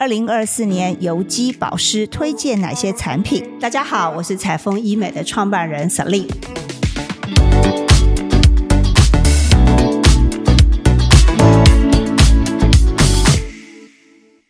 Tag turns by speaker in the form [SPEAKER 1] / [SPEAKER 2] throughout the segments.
[SPEAKER 1] 二零二四年油肌保湿推荐哪些产品？大家好，我是彩丰医美的创办人 Celine。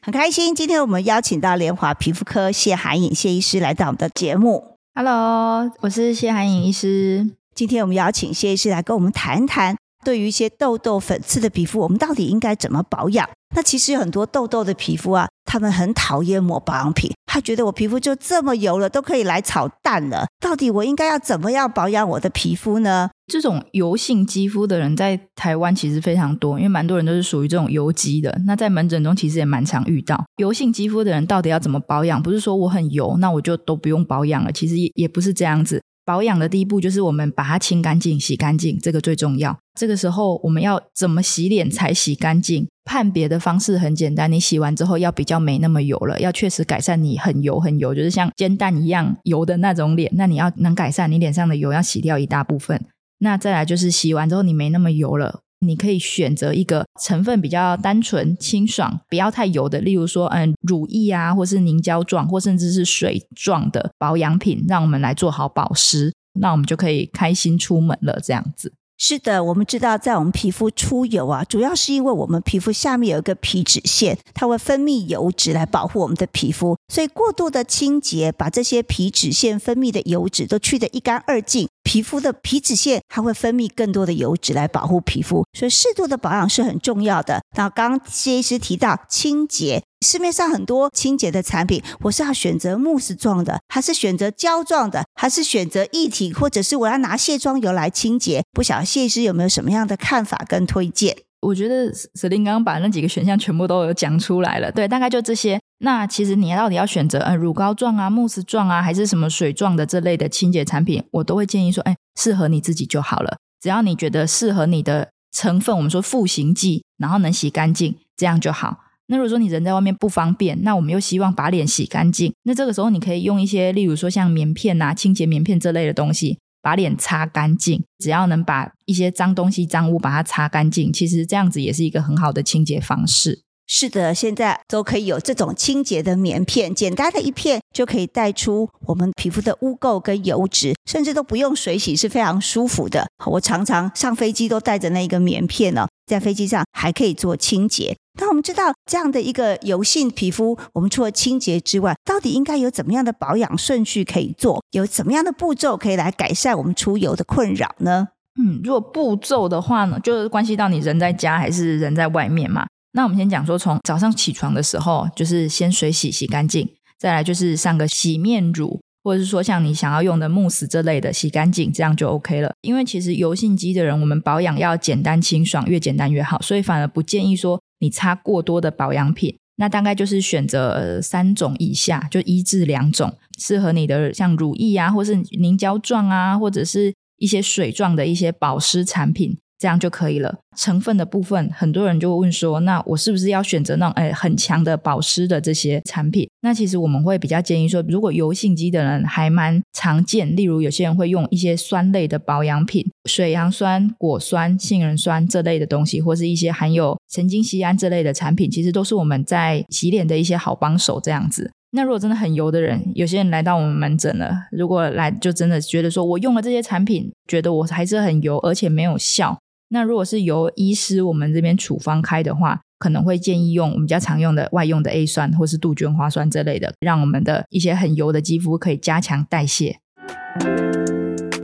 [SPEAKER 1] 很开心，今天我们邀请到联华皮肤科谢涵颖谢医师来到我们的节目。
[SPEAKER 2] Hello，我是谢涵颖医师。
[SPEAKER 1] 今天我们邀请谢医师来跟我们谈谈，对于一些痘痘、粉刺的皮肤，我们到底应该怎么保养？那其实有很多痘痘的皮肤啊，他们很讨厌抹保养品，他觉得我皮肤就这么油了，都可以来炒蛋了。到底我应该要怎么样保养我的皮肤呢？
[SPEAKER 2] 这种油性肌肤的人在台湾其实非常多，因为蛮多人都是属于这种油肌的。那在门诊中其实也蛮常遇到油性肌肤的人到底要怎么保养？不是说我很油，那我就都不用保养了。其实也也不是这样子。保养的第一步就是我们把它清干净、洗干净，这个最重要。这个时候我们要怎么洗脸才洗干净？判别的方式很简单，你洗完之后要比较没那么油了，要确实改善你很油很油，就是像煎蛋一样油的那种脸。那你要能改善你脸上的油，要洗掉一大部分。那再来就是洗完之后你没那么油了，你可以选择一个成分比较单纯、清爽、不要太油的，例如说嗯乳液啊，或是凝胶状，或甚至是水状的保养品，让我们来做好保湿，那我们就可以开心出门了。这样子。
[SPEAKER 1] 是的，我们知道，在我们皮肤出油啊，主要是因为我们皮肤下面有一个皮脂腺，它会分泌油脂来保护我们的皮肤，所以过度的清洁，把这些皮脂腺分泌的油脂都去得一干二净，皮肤的皮脂腺它会分泌更多的油脂来保护皮肤，所以适度的保养是很重要的。那刚刚谢医师提到清洁。市面上很多清洁的产品，我是要选择慕斯状的，还是选择胶状的，还是选择液体，或者是我要拿卸妆油来清洁？不晓得谢医师有没有什么样的看法跟推荐？
[SPEAKER 2] 我觉得舍林刚刚把那几个选项全部都有讲出来了，对，大概就这些。那其实你到底要选择呃乳膏状啊、慕斯状啊，还是什么水状的这类的清洁产品，我都会建议说，哎，适合你自己就好了。只要你觉得适合你的成分，我们说复形剂，然后能洗干净，这样就好。那如果说你人在外面不方便，那我们又希望把脸洗干净，那这个时候你可以用一些，例如说像棉片啊、清洁棉片这类的东西，把脸擦干净。只要能把一些脏东西、脏污把它擦干净，其实这样子也是一个很好的清洁方式。
[SPEAKER 1] 是的，现在都可以有这种清洁的棉片，简单的一片就可以带出我们皮肤的污垢跟油脂，甚至都不用水洗，是非常舒服的。我常常上飞机都带着那一个棉片哦，在飞机上还可以做清洁。那我们知道这样的一个油性皮肤，我们除了清洁之外，到底应该有怎么样的保养顺序可以做？有怎么样的步骤可以来改善我们出油的困扰呢？
[SPEAKER 2] 嗯，如果步骤的话呢，就是关系到你人在家还是人在外面嘛。那我们先讲说，从早上起床的时候，就是先水洗洗干净，再来就是上个洗面乳，或者是说像你想要用的慕斯这类的洗干净，这样就 OK 了。因为其实油性肌的人，我们保养要简单清爽，越简单越好，所以反而不建议说你擦过多的保养品。那大概就是选择三种以下，就一至两种适合你的，像乳液啊，或是凝胶状啊，或者是一些水状的一些保湿产品。这样就可以了。成分的部分，很多人就问说，那我是不是要选择那种哎很强的保湿的这些产品？那其实我们会比较建议说，如果油性肌的人还蛮常见，例如有些人会用一些酸类的保养品，水杨酸、果酸、杏仁酸这类的东西，或是一些含有神经酰胺这类的产品，其实都是我们在洗脸的一些好帮手。这样子。那如果真的很油的人，有些人来到我们门诊了，如果来就真的觉得说我用了这些产品，觉得我还是很油，而且没有效。那如果是由医师我们这边处方开的话，可能会建议用我们比较常用的外用的 A 酸或是杜鹃花酸这类的，让我们的一些很油的肌肤可以加强代谢。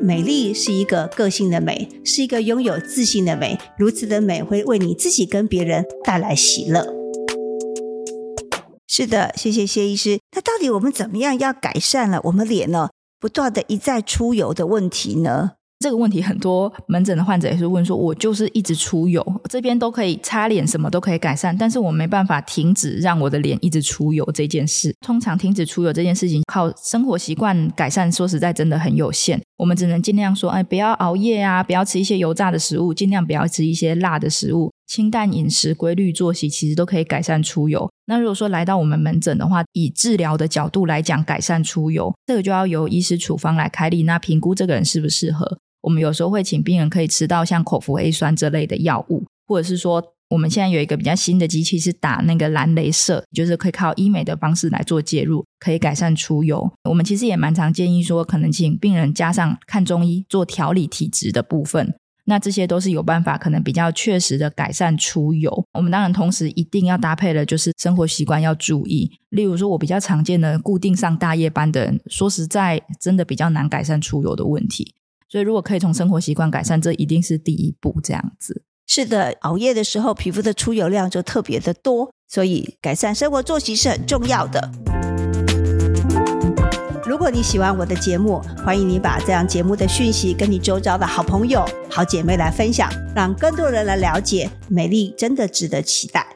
[SPEAKER 1] 美丽是一个个性的美，是一个拥有自信的美。如此的美会为你自己跟别人带来喜乐。是的，谢谢谢医师。那到底我们怎么样要改善了我们脸呢不断的一再出油的问题呢？
[SPEAKER 2] 这个问题很多门诊的患者也是问说，我就是一直出油，这边都可以擦脸，什么都可以改善，但是我没办法停止让我的脸一直出油这件事。通常停止出油这件事情，靠生活习惯改善，说实在真的很有限。我们只能尽量说，哎，不要熬夜啊，不要吃一些油炸的食物，尽量不要吃一些辣的食物，清淡饮食、规律作息，其实都可以改善出油。那如果说来到我们门诊的话，以治疗的角度来讲，改善出油，这个就要由医师处方来开立，那评估这个人适不适合。我们有时候会请病人可以吃到像口服 A 酸这类的药物，或者是说我们现在有一个比较新的机器是打那个蓝镭射，就是可以靠医美的方式来做介入，可以改善出油。我们其实也蛮常建议说，可能请病人加上看中医做调理体质的部分。那这些都是有办法，可能比较确实的改善出油。我们当然同时一定要搭配的，就是生活习惯要注意。例如说，我比较常见的固定上大夜班的人，说实在，真的比较难改善出油的问题。所以，如果可以从生活习惯改善，这一定是第一步。这样子
[SPEAKER 1] 是的，熬夜的时候，皮肤的出油量就特别的多，所以改善生活作息是很重要的。如果你喜欢我的节目，欢迎你把这样节目的讯息跟你周遭的好朋友、好姐妹来分享，让更多人来了解美丽真的值得期待。